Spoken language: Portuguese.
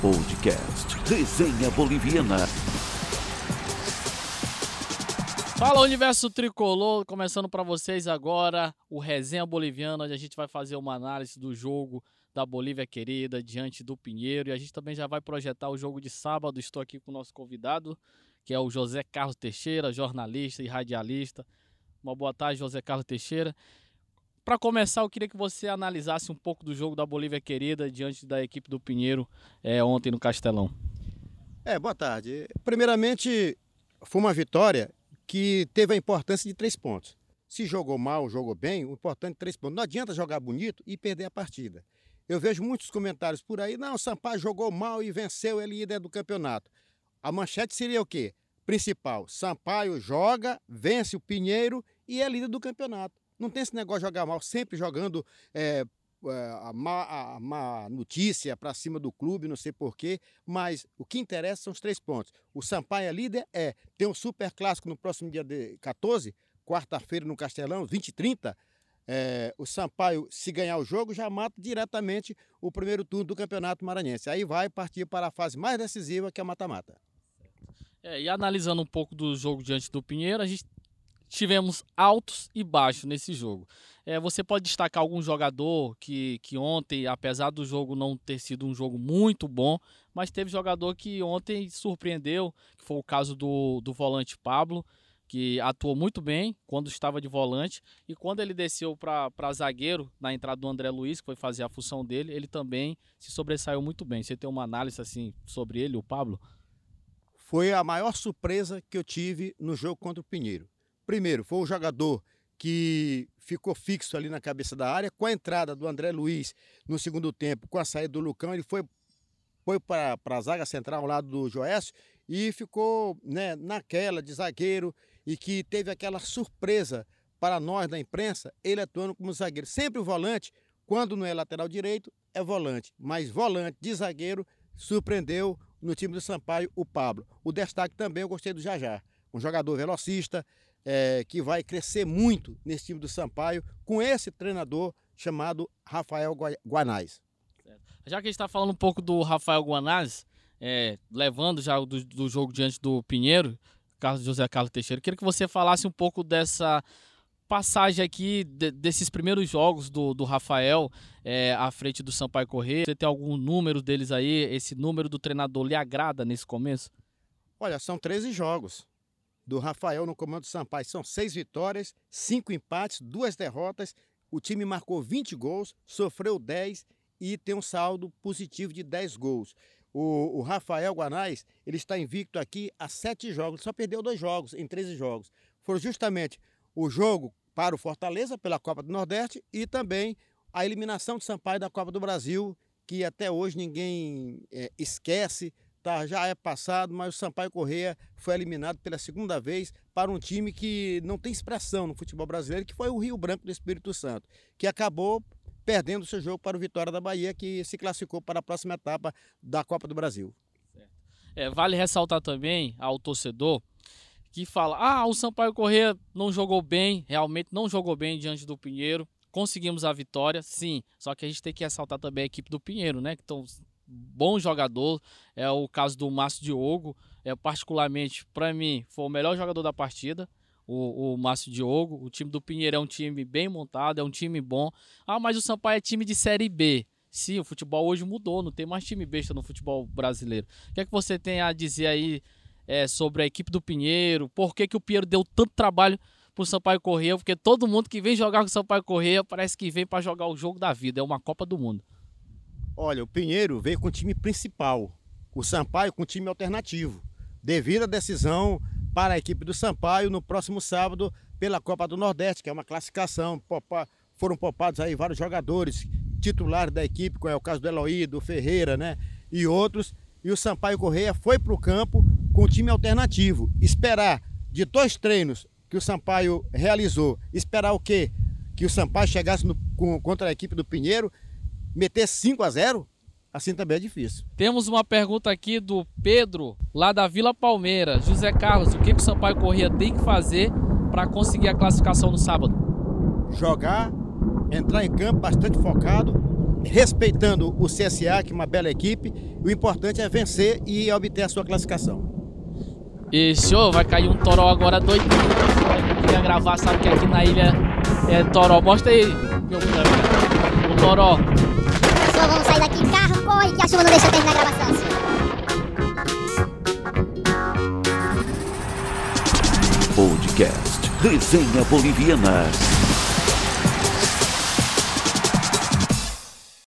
Podcast Resenha Boliviana. Fala Universo Tricolor, começando para vocês agora o Resenha Boliviana, onde a gente vai fazer uma análise do jogo da Bolívia querida diante do Pinheiro e a gente também já vai projetar o jogo de sábado. Estou aqui com o nosso convidado, que é o José Carlos Teixeira, jornalista e radialista. Uma boa tarde, José Carlos Teixeira. Para começar, eu queria que você analisasse um pouco do jogo da Bolívia querida diante da equipe do Pinheiro é, ontem no Castelão. É, boa tarde. Primeiramente, foi uma vitória que teve a importância de três pontos. Se jogou mal, jogou bem, o importante é três pontos. Não adianta jogar bonito e perder a partida. Eu vejo muitos comentários por aí, não, o Sampaio jogou mal e venceu, ele líder do campeonato. A manchete seria o quê? Principal, Sampaio joga, vence o Pinheiro e é líder do campeonato. Não tem esse negócio de jogar mal, sempre jogando é, a, má, a má notícia para cima do clube, não sei porquê, mas o que interessa são os três pontos. O Sampaio é líder, é, tem um super clássico no próximo dia de 14, quarta-feira no Castelão, 20 e 30. É, o Sampaio, se ganhar o jogo, já mata diretamente o primeiro turno do Campeonato Maranhense. Aí vai partir para a fase mais decisiva, que é o mata-mata. É, e analisando um pouco do jogo diante do Pinheiro, a gente tivemos altos e baixos nesse jogo. É, você pode destacar algum jogador que, que ontem, apesar do jogo não ter sido um jogo muito bom, mas teve jogador que ontem surpreendeu, que foi o caso do, do volante Pablo, que atuou muito bem quando estava de volante e quando ele desceu para zagueiro na entrada do André Luiz, que foi fazer a função dele, ele também se sobressaiu muito bem. Você tem uma análise assim sobre ele, o Pablo? Foi a maior surpresa que eu tive no jogo contra o Pinheiro. Primeiro, foi o jogador que ficou fixo ali na cabeça da área. Com a entrada do André Luiz no segundo tempo, com a saída do Lucão, ele foi, foi para a zaga central ao lado do Joécio e ficou né, naquela de zagueiro e que teve aquela surpresa para nós da imprensa, ele atuando como zagueiro. Sempre o volante, quando não é lateral direito, é volante. Mas volante de zagueiro surpreendeu no time do Sampaio o Pablo. O destaque também eu gostei do Jajá. Um jogador velocista, é, que vai crescer muito nesse time do Sampaio com esse treinador chamado Rafael Guanais. Já que a gente está falando um pouco do Rafael Guanais, é, levando já do, do, jogo diante do Pinheiro, Carlos José Carlos Teixeira, queria que você falasse um pouco dessa passagem aqui de, desses primeiros jogos do, do Rafael é, à frente do Sampaio Correia. Você tem algum número deles aí? Esse número do treinador lhe agrada nesse começo? Olha, são 13 jogos do Rafael no comando do Sampaio. São seis vitórias, cinco empates, duas derrotas. O time marcou 20 gols, sofreu 10 e tem um saldo positivo de 10 gols. O, o Rafael Guanais, ele está invicto aqui há sete jogos, só perdeu dois jogos em 13 jogos. Foram justamente o jogo para o Fortaleza pela Copa do Nordeste e também a eliminação de Sampaio da Copa do Brasil, que até hoje ninguém é, esquece, tá, já é passado, mas o Sampaio Correia foi eliminado pela segunda vez para um time que não tem expressão no futebol brasileiro, que foi o Rio Branco do Espírito Santo, que acabou perdendo seu jogo para o Vitória da Bahia, que se classificou para a próxima etapa da Copa do Brasil. É, vale ressaltar também ao torcedor que fala: ah, o Sampaio Correia não jogou bem, realmente não jogou bem diante do Pinheiro. Conseguimos a vitória, sim. Só que a gente tem que ressaltar também a equipe do Pinheiro, né? Que estão bom jogador. É o caso do Márcio Diogo. É, particularmente, para mim, foi o melhor jogador da partida. O, o Márcio Diogo. O time do Pinheiro é um time bem montado, é um time bom. Ah, mas o Sampaio é time de Série B. Sim, o futebol hoje mudou, não tem mais time besta no futebol brasileiro. O que é que você tem a dizer aí é, sobre a equipe do Pinheiro? Por que, que o Pinheiro deu tanto trabalho pro Sampaio Correia? Porque todo mundo que vem jogar com o Sampaio Correia parece que vem para jogar o jogo da vida, é uma Copa do Mundo. Olha, o Pinheiro veio com o time principal, o Sampaio com o time alternativo, devido à decisão para a equipe do Sampaio no próximo sábado pela Copa do Nordeste, que é uma classificação. Foram poupados aí vários jogadores titulares da equipe, como é o caso do Eloy, do Ferreira, né? E outros. E o Sampaio Correia foi para o campo com o time alternativo. Esperar de dois treinos que o Sampaio realizou, esperar o quê? Que o Sampaio chegasse no, com, contra a equipe do Pinheiro meter 5 a 0 assim também é difícil. Temos uma pergunta aqui do Pedro, lá da Vila Palmeira. José Carlos, o que, que o Sampaio Corrêa tem que fazer para conseguir a classificação no sábado? Jogar, entrar em campo bastante focado, respeitando o CSA, que é uma bela equipe. O importante é vencer e obter a sua classificação. E senhor, vai cair um toró agora doidinho. Eu queria gravar, sabe que aqui na ilha é toró. Mostra aí, meu. O toró. Vamos sair daqui. Carro, corre, que a chuva não deixa terminar a gravação. Podcast Resenha Boliviana.